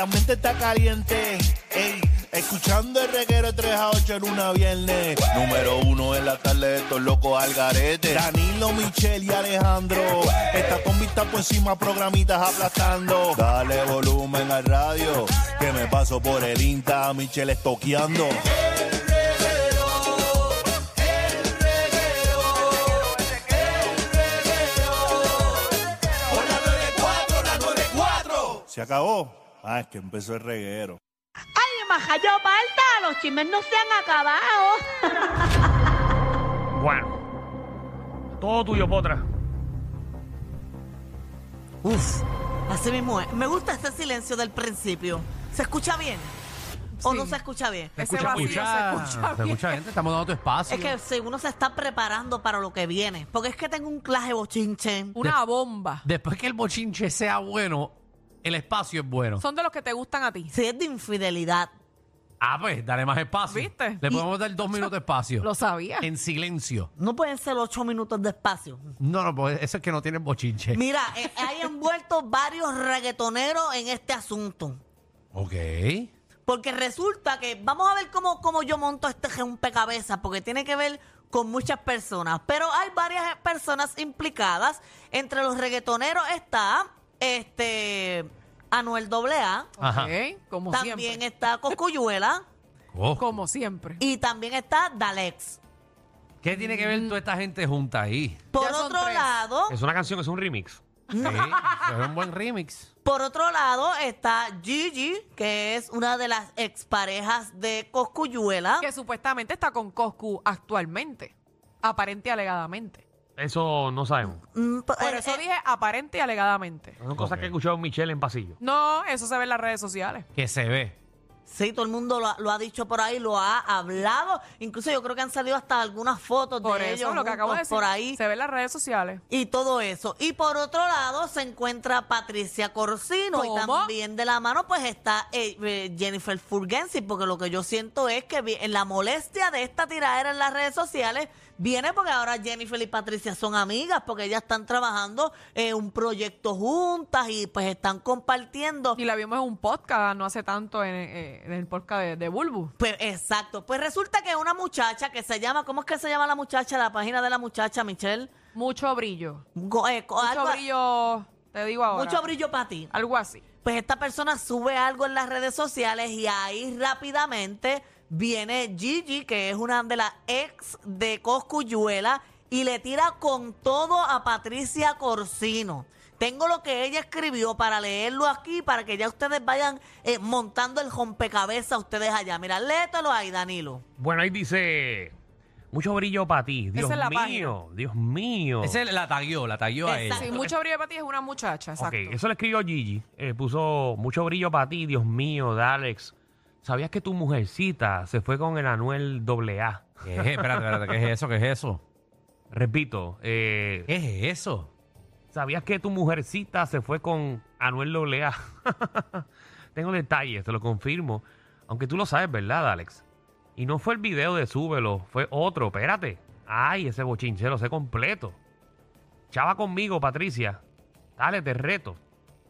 el ambiente está caliente. Ey, escuchando el reguero de 3 a 8 en una viernes. Número uno en la tarde de estos locos al garete. Danilo, Michelle y Alejandro. Esta con vista por encima, programitas aplastando. Dale volumen al radio, que me paso por el Insta, Michelle estoqueando. Se acabó. Ah, es que empezó el reguero. ¡Ay, majayo Malta! Los chismes no se han acabado. Bueno, todo tuyo, Potra. Uf, así mismo es. Me gusta este silencio del principio. ¿Se escucha bien? ¿O Sí. no se escucha bien? Ese escucha vacío mucho. se escucha se bien. escucha gente, estamos dando tu espacio. Es que si uno se está preparando para lo que viene. Porque es que tengo un clase bochinche. Una bomba. Después que el bochinche sea bueno, el espacio es bueno. Son de los que te gustan a ti. Si es de infidelidad. Ah, pues, dale más espacio. ¿Viste? Le podemos dar dos minutos de espacio. Lo sabía. En silencio. No pueden ser ocho minutos de espacio. No, no, pues eso es que no tiene bochinche. Mira, eh, hay envueltos varios reggaetoneros en este asunto. Ok. Porque resulta que, vamos a ver cómo, cómo yo monto este rompecabezas, porque tiene que ver con muchas personas. Pero hay varias personas implicadas. Entre los reggaetoneros está este Anuel AA, Ajá. Ok, Como también siempre. está Coscuyuela Oh. Como siempre. y también está Dalex. ¿Qué tiene que ver toda esta gente junta ahí? Por Ya son otro tres. lado, Es una canción, es un remix. Sí, es un buen remix. por otro lado está Gigi, que es una de las exparejas de Coscuyuela. Que supuestamente está con Coscu actualmente. Aparente y alegadamente. Eso no sabemos. Mm, Por eh, eso eh, dije aparente y alegadamente. Son cosas Ok. que he escuchado Michelle en pasillo. No, eso se ve en las redes sociales. Que se ve. Sí, todo el mundo lo, ha- lo ha dicho por ahí, lo ha hablado. Incluso yo creo que han salido hasta algunas fotos Por de eso, ellos lo que acabo de juntos decir. por ahí Se ve en las redes sociales. y todo eso. Y por otro lado se encuentra Patricia Corsino y ¿Cómo? también de la mano pues está eh, eh, Jennifer Fulgensi, porque lo que yo siento es que vi- en la molestia de esta tiradera en las redes sociales viene porque ahora Jennifer y Patricia son amigas, porque ellas están trabajando en un proyecto juntas y pues están compartiendo. Y la vimos en un podcast no hace tanto en, eh, en el podcast de, de Bulbu. Pues exacto. Pues resulta que una muchacha que se llama, ¿cómo es que se llama la muchacha? La página de la muchacha, Michelle. Mucho brillo. Go- eh, Mucho algo- brillo, te digo ahora. mucho brillo para ti. Algo así. Pues esta persona sube algo en las redes sociales y ahí rápidamente viene Gigi, que es una de las ex de Coscuyuela, y le tira con todo a Patricia Corsino. Tengo lo que ella escribió para leerlo aquí, para que ya ustedes vayan eh, montando el rompecabezas ustedes allá. Mira, léetelo ahí, Danilo. Bueno, ahí dice. Mucho brillo para ti. Dios Esa es la mío. Dios mío. Ese la taguió, la taguió a Exacto. ella. Sí, mucho brillo para ti es una muchacha, Ok, exacto. eso le escribió Gigi. Eh, puso mucho brillo para ti, Dios mío, de Alex. ¿Sabías que tu mujercita se fue con el Anuel AA? ¿Qué es? Espérate, espérate, ¿qué es eso? ¿Qué es eso? Repito, eh, ¿Qué es eso? ¿sabías que tu mujercita se fue con Anuel AA? Tengo detalles, te lo confirmo. Aunque tú lo sabes, ¿verdad, Alex? Y no fue el video de Súbelo, fue otro, espérate. Ay, ese bochinche lo sé completo. Chava conmigo, Patricia. Dale, te reto.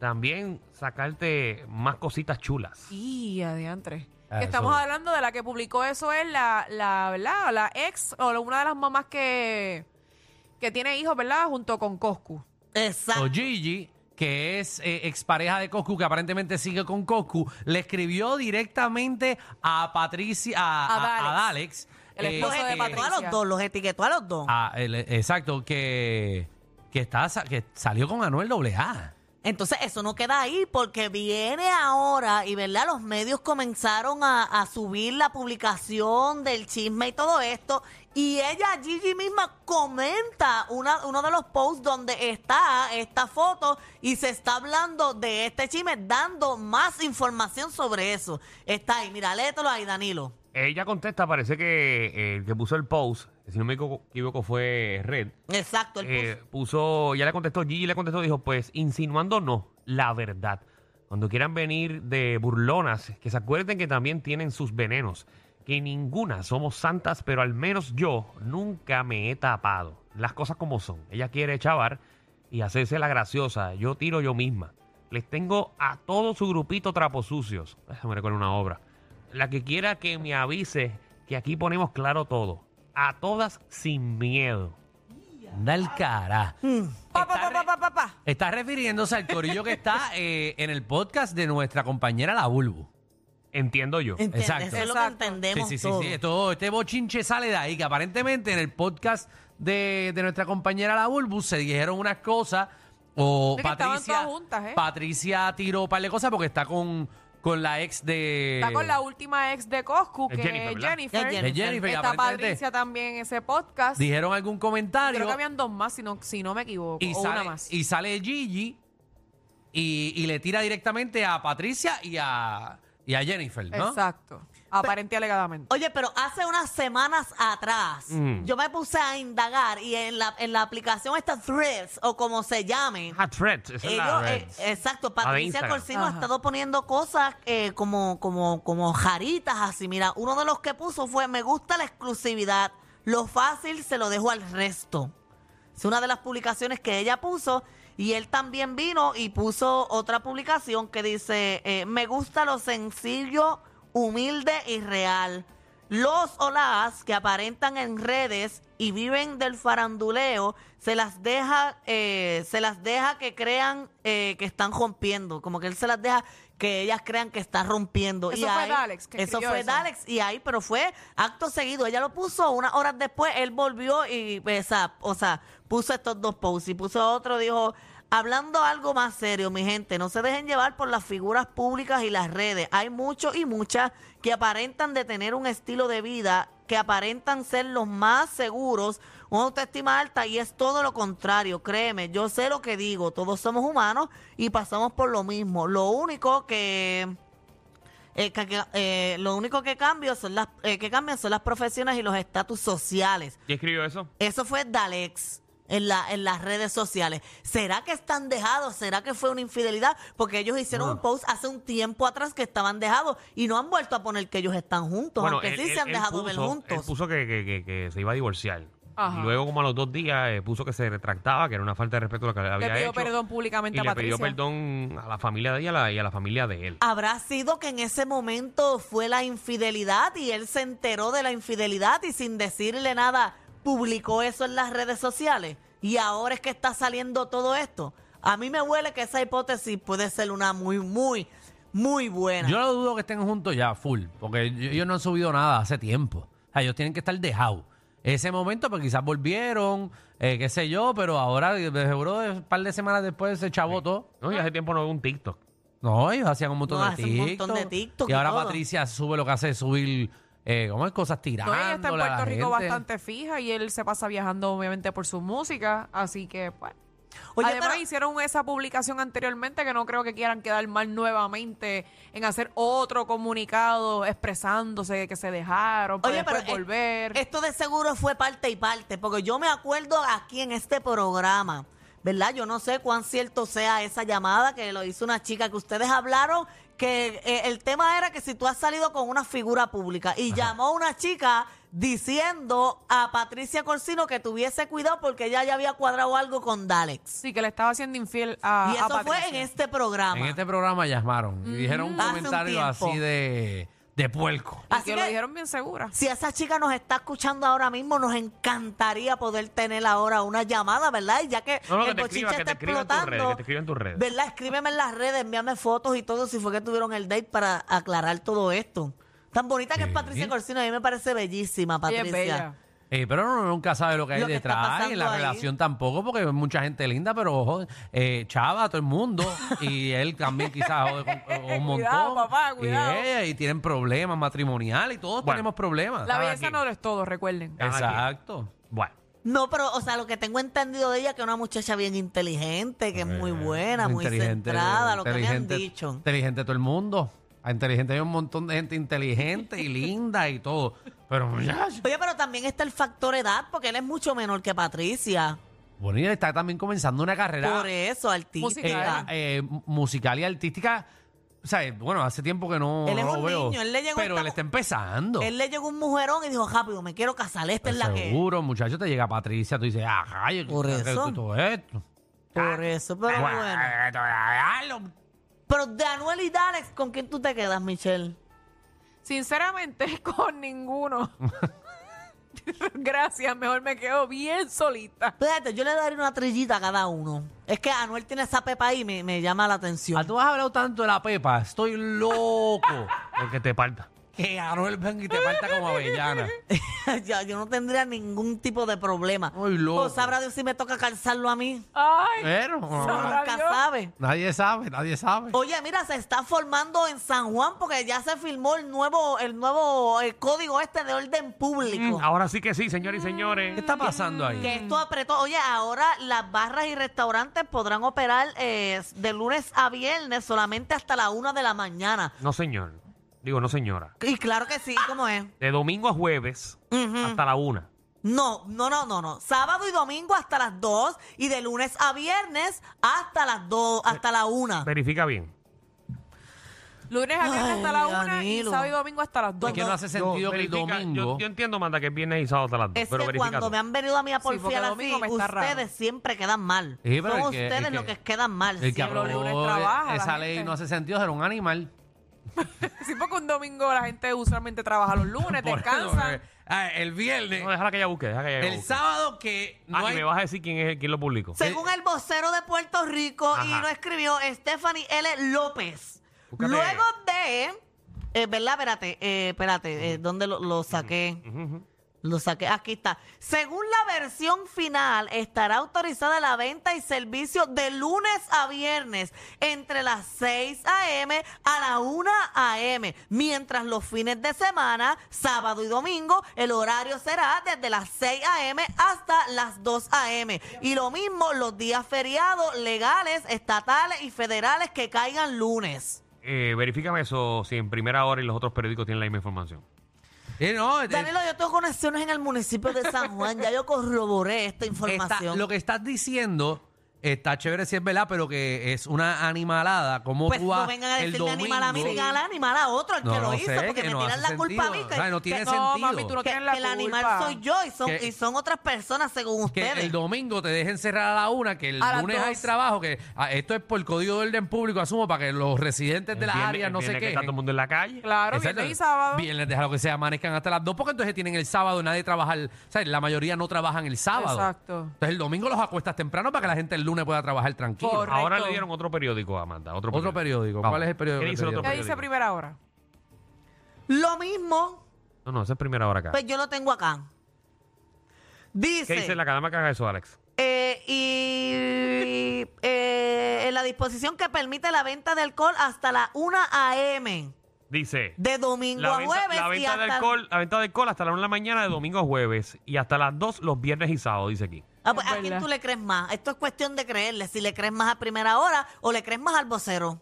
También sacarte más cositas chulas. Y adiantre. Ah, Estamos eso- hablando de la que publicó eso es la, la, ¿verdad? La ex o una de las mamás que, que tiene hijos, ¿verdad? Junto con Coscu. Exacto. O Gigi, que es eh, expareja de Coscu, que aparentemente sigue con Coscu, le escribió directamente a Patricia, a, A a- a Dalex. Dalex, El eh, esposo de a los dos, los etiquetó a los dos. a- el- exacto, que, que, está, que salió con Anuel AA. Entonces eso no queda ahí porque viene ahora y verdad los medios comenzaron a, subir la publicación del chisme y todo esto y ella Gigi misma comenta una, uno de los posts donde está esta foto y se está hablando de este chisme dando más información sobre eso. Está ahí, mira, léetelo ahí Danilo. Ella contesta, parece que eh, el que puso el post, si no me equivoco, fue Red. Exacto, el Eh, puso, ya le contestó, Gigi le contestó, dijo, pues insinuando no, la verdad. Cuando quieran venir de burlonas, que se acuerden que también tienen sus venenos, que ninguna somos santas, pero al menos yo nunca me he tapado. Las cosas como son. Ella quiere chavar y hacerse la graciosa. Yo tiro yo misma. Les tengo a todo su grupito trapos sucios. Déjame recordar una obra. La que quiera que me avise que aquí ponemos claro todo. A todas sin miedo. Anda el cara. Pa, pa, pa, pa, pa, pa, pa. Está refiriéndose al corillo que está eh, en el podcast de nuestra compañera La Bulbu. Entiendo yo. Exacto. Eso es lo que Exacto. Sí, entendemos sí, sí, todos. sí. Todo este bochinche sale de ahí, que aparentemente en el podcast de, de nuestra compañera La Bulbu se dijeron unas cosas. O Sí, que estaban Patricia. todas juntas, ¿eh? Patricia tiró un par de cosas porque está con, con la ex de. Está con la última ex de Coscu, Es que Jennifer, es ¿verdad? Jennifer. Es de Jennifer, y Está aparentemente Patricia también en ese podcast. Dijeron algún comentario. Creo que habían dos más, si no, si no me equivoco. y, o sale, una más. y sale Gigi y, y le tira directamente a Patricia y a, y a Jennifer, ¿no? Exacto. Aparente alegadamente. Oye, pero hace unas semanas atrás Mm. yo me puse a indagar y en la, en la aplicación esta Threads o como se llame, Ah, Threads. esa es la ellos, Threads. eh, exacto, de Patricia Instagram. Corsino ha Ajá. estado poniendo cosas eh, como, como, como jaritas así. Mira, uno de los que puso fue, me gusta la exclusividad, lo fácil se lo dejo al resto. Es una de las publicaciones que ella puso y él también vino y puso otra publicación que dice, eh, me gusta lo sencillo, humilde y real. Los o las que aparentan en redes y viven del faranduleo, se las deja, eh, se las deja que crean eh, que están rompiendo, como que él se las deja que ellas crean que está rompiendo. Eso y fue ahí- Dalex que Eso fue eso. Dalex y ahí, pero fue acto seguido. Ella lo puso unas horas después, él volvió y, o sea, o sea, puso estos dos posts y puso otro, dijo, hablando algo más serio, mi gente, no se dejen llevar por las figuras públicas y las redes. Hay muchos y muchas que aparentan de tener un estilo de vida, que aparentan ser los más seguros, una autoestima alta y es todo lo contrario, créeme, yo sé lo que digo, todos somos humanos y pasamos por lo mismo. Lo único que... Eh, que- eh, lo único que cambia son las eh, que cambian son las profesiones y los estatus sociales. ¿Quién escribió eso? Eso fue Dalex en la en las redes sociales. ¿Será que están dejados? ¿Será que fue una infidelidad? Porque ellos hicieron un post hace un tiempo atrás que estaban dejados y no han vuelto a poner que ellos están juntos, aunque él- sí él- se han dejado ver puso- juntos. Él puso que, que- que- que se iba a divorciar. Ajá. Y luego, como a los dos días, eh, puso que se retractaba, que era una falta de respeto lo que le había Le pidió hecho. perdón públicamente y a le Patricia. pidió perdón a la familia de ella y a la, y a la familia de él. ¿Habrá sido que en ese momento fue la infidelidad y él se enteró de la infidelidad y sin decirle nada publicó eso en las redes sociales? Y ahora es que está saliendo todo esto. A mí me huele que esa hipótesis puede ser una muy, muy, muy buena. Yo no dudo que estén juntos ya, full, porque ellos no han subido nada hace tiempo. O sea, ellos tienen que estar dejados. Ese momento, pues quizás volvieron, eh, qué sé yo, pero ahora, de seguro, un par de semanas después se chavó todo. No, y hace tiempo no veo un TikTok. No, ellos hacían un montón No, de hacen un TikTok. montón de TikTok Y y ahora todo. Patricia sube lo que hace es subir, eh, ¿cómo es? Cosas No, tirando. ella está en Puerto Rico bastante fija y él se pasa viajando obviamente por su música, así que pues. Oye, Además pero- hicieron esa publicación anteriormente que no creo que quieran quedar mal nuevamente en hacer otro comunicado expresándose que se dejaron para Oye, pero después eh, volver. esto de seguro fue parte y parte, porque yo me acuerdo aquí en este programa, ¿verdad? Yo no sé cuán cierto sea esa llamada que lo hizo una chica que ustedes hablaron, que eh, el tema era que si tú has salido con una figura pública y llamó a una chica diciendo a Patricia Corsino que tuviese cuidado porque ella ya había cuadrado algo con Dalex. sí, que le estaba haciendo infiel a y a eso fue en este programa. En este programa llamaron y dijeron un Hace comentario así de, de puerco. Y Así que, que- lo dijeron bien segura. Si esa chica nos está escuchando ahora mismo, nos encantaría poder tener ahora una llamada, ¿verdad? Y ya que No, no, que el te bochinche que te está escriba en tus redes, explotando, que te en tus redes. ¿verdad? Escríbeme en las redes, envíame fotos y todo si fue que tuvieron el date para aclarar todo esto. Tan bonita que es Sí. Patricia Corsino, a mí me parece bellísima, Ella Patricia. es bella. Eh, pero uno nunca sabe lo que hay Lo que está detrás y pasando en la ahí. relación tampoco, porque hay mucha gente linda, pero ojo, eh, chava a todo el mundo y él también quizás jode con- con un montón. Cuidado, papá, cuidado. Y, ella, y tienen problemas matrimoniales y todos Bueno. tenemos problemas. La belleza no lo es todo, recuerden. Exacto. Bueno. No, pero, o sea, lo que tengo entendido de ella es que es una muchacha bien inteligente, que es muy buena, muy centrada, lo que me han inteligente- dicho. Inteligente todo el mundo. Inteligente hay un montón de gente inteligente y linda y todo. Pero muchacho. Oye, pero también está el factor edad, porque él es mucho menor que Patricia. Bueno, y él está también comenzando una carrera Por eso, artística. eh, eh, musical y artística. O sea, bueno, hace tiempo que no, Él es no lo un veo. niño, él le llegó pero esta- él está empezando. Él le llegó un mujerón y dijo, rápido, me quiero casar, esta es la que... Seguro, muchacho, te llega Patricia, tú dices, ah, ay, Por ¿qué- eso. todo esto. Por eso, pero bueno. Pero de Anuel y Dalex, ¿con quién tú te quedas, Michelle? Sinceramente, con ninguno. Gracias, mejor me quedo bien solita. Fíjate, yo le daré una trillita a cada uno. Es que Anuel tiene esa pepa ahí y me, me llama la Ah, atención. tú has hablado tanto de la pepa. Estoy loco. Porque te parta. Que Anuel venga y te falta como avellana. Ya, yo no tendría ningún tipo de problema. Ay, loco. O sabrá Dios si me toca calzarlo a mí. Ay, Pero Sabrá Nunca Dios. sabe. nadie sabe, nadie sabe. Oye, mira, se está formando en San Juan porque ya se firmó el nuevo, el nuevo eh, código este de orden público. Mm, ahora sí que sí, señores y señores. ¿Qué está pasando Que ahí? esto apretó. Oye, ahora las barras y restaurantes podrán operar eh, de lunes a viernes solamente hasta la una de la mañana. No, señor. Digo, no, señora. Y claro que sí, ¿cómo es? De domingo a jueves Ujú. hasta la una. No, no, no, no, no. Sábado y domingo hasta las 2 y de lunes a viernes hasta las 2, hasta la 1. Verifica bien. lunes a viernes hasta la una y Danilo. sábado y domingo hasta las dos. Es que no hace sentido Yo, que el verifica- domingo. Yo, yo entiendo, manda, que es viernes y sábado hasta las dos. Es pero que verifica cuando me han venido a mí a porque porfiar así, domingo me está ustedes raro. siempre quedan mal. Sí, pero Son el que- ustedes el los que- que quedan mal. El que siempre. los lunes aprobó trabaja esa ley gente. no hace sentido, era un animal. Sí, porque un domingo la gente usualmente trabaja los lunes, Por eso, descansan. eh, ah, el viernes, No, déjala que ella busque, déjala que ella el busque. sábado que no Ah, y hay. me vas a decir quién es quién lo publicó. Según el vocero de Puerto Rico, y lo escribió Stephanie L. López. Búscate. Luego de. eh, ¿Verdad? Espérate, eh, espérate, eh, ¿dónde lo, lo saqué? Ujú, ujú. Lo saqué, aquí está. Según la versión final, estará autorizada la venta y servicio de lunes a viernes entre las 6 a.m. a la 1 a.m. Mientras los fines de semana, sábado y domingo, el horario será desde las 6 a.m. hasta las 2 a.m. Y lo mismo los días feriados legales, estatales y federales que caigan lunes. Eh, verifícame eso si en primera hora y los otros periódicos tienen la misma información. No, eh, Danilo, yo tengo conexiones en el municipio de San Juan. Ya yo corroboré esta está- información. lo que estás diciendo está chévere si es verdad, pero que es una animalada. Como Pues tú vas no vengan a el decirle domingo. animal a mí, digan al animal a otro, el No, que lo no hizo, sé, porque que me no tiran hace la culpa a mí. sentido. Que, O sea, no tiene que- No, sentido. mami, tú no que- tienes la que el animal culpa. soy yo y son, Que- y son otras personas según que ustedes. el domingo te dejen cerrar a la una, que el A las lunes hay trabajo, que ah, esto es por el código de orden público, asumo, para que los residentes de las viernes- áreas no se que está todo el mundo en la calle. Claro, Exacto. viernes y sábado. Viernes déjalo que se amanezcan hasta las dos, porque entonces tienen el sábado, nadie trabaja el, o sea, la mayoría no trabajan el sábado. Exacto. Entonces el domingo los acuestas temprano para que la gente el lunes pueda trabajar tranquilo. Correcto. Ahora le dieron otro periódico, Amanda. Otro, Otro periódico. ¿Cuál es el periódico ¿Qué que dice te el otro ¿Qué dieron? dice primera hora? Lo mismo, No, no, esa es primera hora acá. pues yo lo tengo acá. Dice, ¿Qué dice la cadena que haga eso, Alex? eh, y eh, en la disposición que permite la venta de alcohol hasta la 1 a.m. Dice. de domingo La a venta, jueves la y venta de hasta... alcohol, la venta de alcohol hasta la 1 de la mañana de domingo a jueves y hasta las 2 los viernes y sábados, dice aquí. Ah, pues, Es ¿A quién tú le crees más? Esto es cuestión de creerle. Si le crees más a primera hora o le crees más al vocero.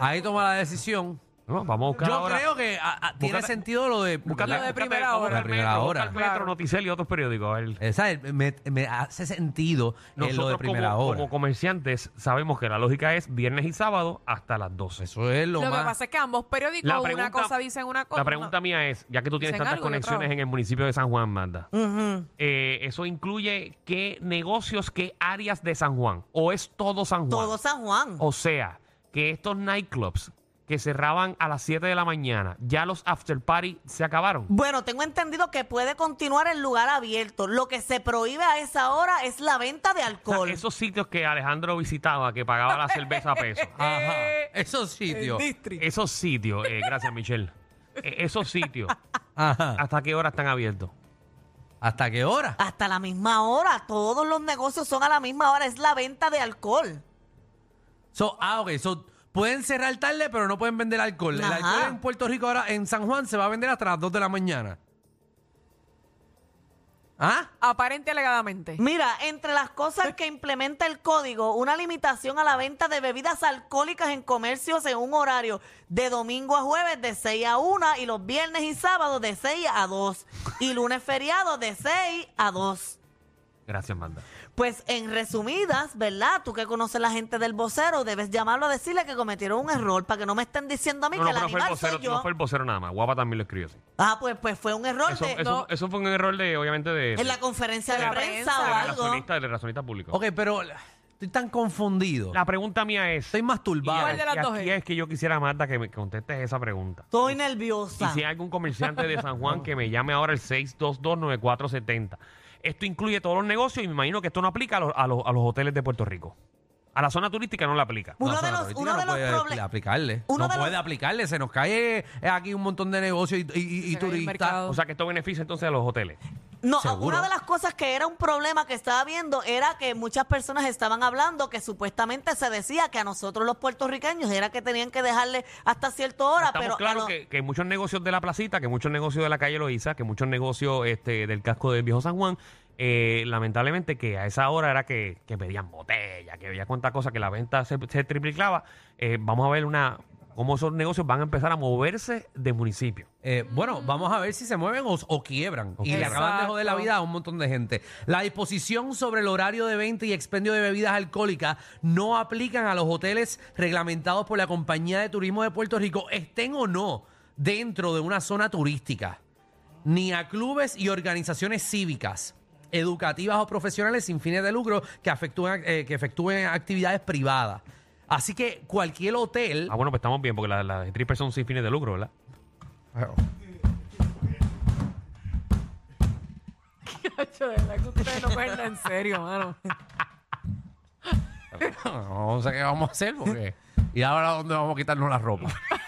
Ahí toma la decisión. No, vamos a buscar Yo ahora. creo que ah, ah, tiene Búscate- sentido lo de... Búscate- Lo de búscate- primera hora. Primera Metro, hora. busca el Metro, Claro. Noticel y otros periódicos. A ver. Esa es- me, me hace sentido eh, lo de Nosotros primera como, hora. como comerciantes sabemos que la lógica es viernes y sábado hasta las 12. Eso es lo, Lo, más... que pasa es que ambos periódicos, La una pregunta- cosa dicen una cosa. La pregunta mía es, ya que tú tienes Dicen tantas algo y otra conexiones en el municipio de San Juan, Manda, eh, ¿eso incluye qué negocios, qué áreas de San Juan? ¿O es todo San Juan? Todo San Juan. O sea, que estos nightclubs que cerraban a las 7 de la mañana, ya los after party se acabaron. Bueno, tengo entendido que puede continuar en lugar abierto. Lo que se prohíbe a esa hora es la venta de O sea, alcohol. esos sitios que Alejandro visitaba, que pagaba la cerveza a peso. Ajá. Esos sitios. Esos sitios, eh, gracias Michelle. Eh, esos sitios, Ajá. ¿hasta qué hora están abiertos? ¿Hasta qué hora? Hasta la misma hora. Todos los negocios son a la misma hora. Es la venta de alcohol. So, ah, ok. So, pueden cerrar tarde, pero no pueden vender alcohol. El Ajá. alcohol en Puerto Rico ahora, en San Juan, se va a vender hasta las 2 de la mañana. ¿Ah? Aparente alegadamente. Mira, entre las cosas que implementa el código, una limitación a la venta de bebidas alcohólicas en comercios en un horario de domingo a jueves de 6 a 1 y los viernes y sábados de 6 a 2 y lunes feriado de 6 a 2. Gracias, Manda. Pues en resumidas, ¿verdad? Tú que conoces la gente del vocero, debes llamarlo a decirle que cometieron un error para que no me estén diciendo a mí No, que no, el pero fue el animal soy vocero, yo. no fue el vocero nada más. Guapa también lo escribió así. Ah, pues, pues fue un error Eso, de- eso, no. eso fue un error de, obviamente, de, en la conferencia de, de la prensa, prensa, o algo. relacionista, del relacionista público. Ok, pero estoy tan confundido. La pregunta mía es... Estoy masturbado. ¿Cuál de las y dos aquí es? es que yo quisiera, Marta, que me contestes esa pregunta. Estoy Y nerviosa. si hay algún comerciante de San Juan que me llame ahora el 6229470. Esto incluye todos los negocios y me imagino que esto no aplica a los, a los, a los hoteles de Puerto Rico. A la zona turística no la aplica. Uno No, de zona los- turística uno no de los puede aplicarle. uno no de los- puede aplicarle. Se nos cae eh, aquí un montón de negocios y, y- y- y Se cae el turistas. mercado. O sea que esto beneficia entonces a los hoteles. No, Seguro. una de las cosas que era un problema que estaba viendo era que muchas personas estaban hablando que supuestamente se decía que a nosotros los puertorriqueños era que tenían que dejarle hasta cierta hora, Estamos pero a claros lo- que, que muchos negocios de la placita, que muchos negocios de la calle Loíza, que muchos negocios este, del casco del viejo San Juan, eh, lamentablemente que a esa hora era que, que pedían botella, que veía cuánta cosa, que la venta se, se triplicaba. Eh, vamos a ver una cómo esos negocios van a empezar a moverse de municipio. Eh, bueno, vamos a ver si se mueven o, o quiebran. Y le acaban de joder la vida a un montón de gente. La disposición sobre el horario de venta y expendio de bebidas alcohólicas no aplican a los hoteles reglamentados por la Compañía de Turismo de Puerto Rico, estén o no dentro de una zona turística, ni a clubes y organizaciones cívicas educativas o profesionales sin fines de lucro que, afectúen, eh, que efectúen actividades privadas. Así que cualquier hotel... Ah, bueno, pues estamos bien, porque las la strippers son sin fines de lucro, ¿verdad? Chacho, de verdad que ustedes no nada en serio, mano. No sé qué vamos a hacer porque... ¿Y ahora dónde vamos a quitarnos la ropa?